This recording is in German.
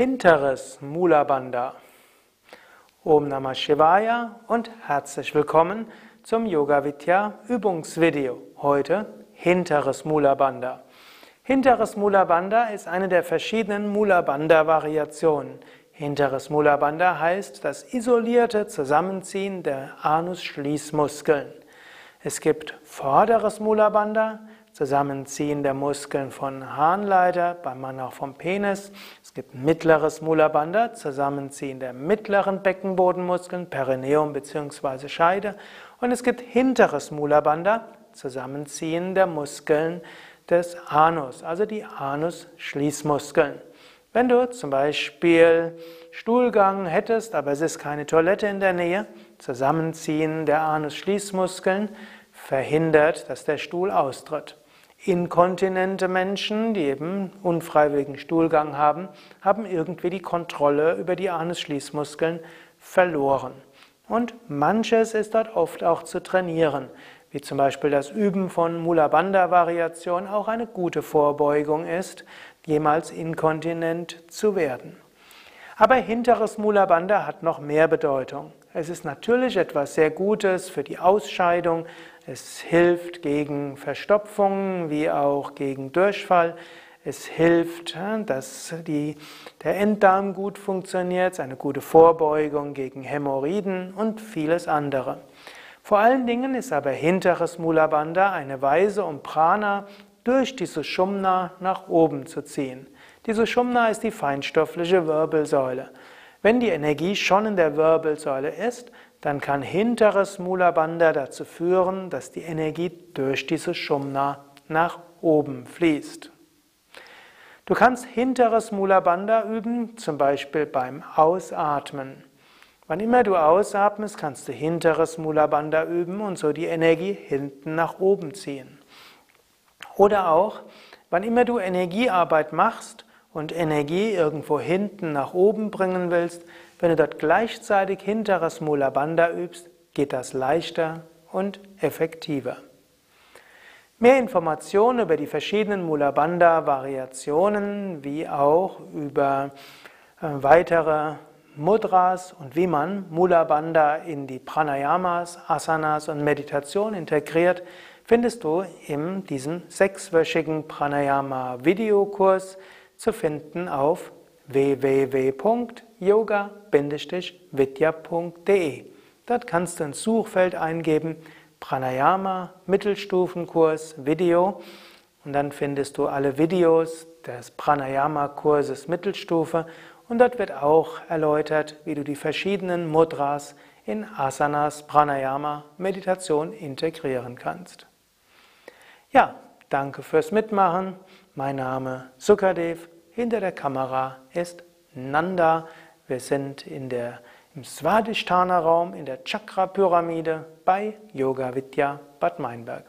hinteres Mula Bandha. Om Namah Shivaya und herzlich willkommen zum Yoga Vidya Übungsvideo. Heute hinteres Mula Bandha. Hinteres Mula Bandha ist eine der verschiedenen Mula Bandha Variationen. Hinteres Mula Bandha heißt das isolierte Zusammenziehen der Anus-Schließmuskeln. Es gibt vorderes Mula Bandha, Zusammenziehen der Muskeln von Harnleiter, beim Mann auch vom Penis. Es gibt mittleres Mula Bandha, Zusammenziehen der mittleren Beckenbodenmuskeln, Perineum bzw. Scheide. Und es gibt hinteres Mula Bandha, Zusammenziehen der Muskeln des Anus, also die Anus-Schließmuskeln. Wenn du zum Beispiel Stuhlgang hättest, aber es ist keine Toilette in der Nähe, Zusammenziehen der Anus-Schließmuskeln verhindert, dass der Stuhl austritt. Inkontinente Menschen, die eben unfreiwilligen Stuhlgang haben, haben irgendwie die Kontrolle über die Anus-Schließmuskeln verloren. Und manches ist dort oft auch zu trainieren, wie zum Beispiel das Üben von Mula Bandha Variation auch eine gute Vorbeugung ist, jemals inkontinent zu werden. Aber hinteres Mula Bandha hat noch mehr Bedeutung. Es ist natürlich etwas sehr Gutes für die Ausscheidung, es hilft gegen Verstopfung wie auch gegen Durchfall. Es hilft, dass die, der Enddarm gut funktioniert, eine gute Vorbeugung gegen Hämorrhoiden und vieles andere. Vor allen Dingen ist aber hinteres Mula Bandha eine Weise, um Prana durch die Sushumna nach oben zu ziehen. Die Sushumna ist die feinstoffliche Wirbelsäule. Wenn die Energie schon in der Wirbelsäule ist, dann kann hinteres Mula Bandha dazu führen, dass die Energie durch diese Shumna nach oben fließt. Du kannst hinteres Mula Bandha üben, zum Beispiel beim Ausatmen. Wann immer du ausatmest, kannst du hinteres Mula Bandha üben und so die Energie hinten nach oben ziehen. Oder auch, wann immer du Energiearbeit machst und Energie irgendwo hinten nach oben bringen willst, wenn du dort gleichzeitig hinteres Mula Bandha übst, geht das leichter und effektiver. Mehr Informationen über die verschiedenen Mula Bandha Variationen, wie auch über äh, weitere Mudras und wie man Mula Bandha in die Pranayamas, Asanas und Meditation integriert, findest du in diesem sechswöchigen Pranayama Videokurs zu finden auf www.yoga-vidya.de. Dort kannst du ins Suchfeld eingeben Pranayama Mittelstufenkurs Video und dann findest du alle Videos des Pranayama Kurses Mittelstufe und dort wird auch erläutert, wie du die verschiedenen Mudras in Asanas Pranayama Meditation integrieren kannst. Ja, danke fürs Mitmachen. Mein Name Sukadev. Hinter der Kamera ist Nanda. Wir sind in der, im Svadhisthana Raum in der Chakra-Pyramide bei Yoga Vidya Bad Meinberg.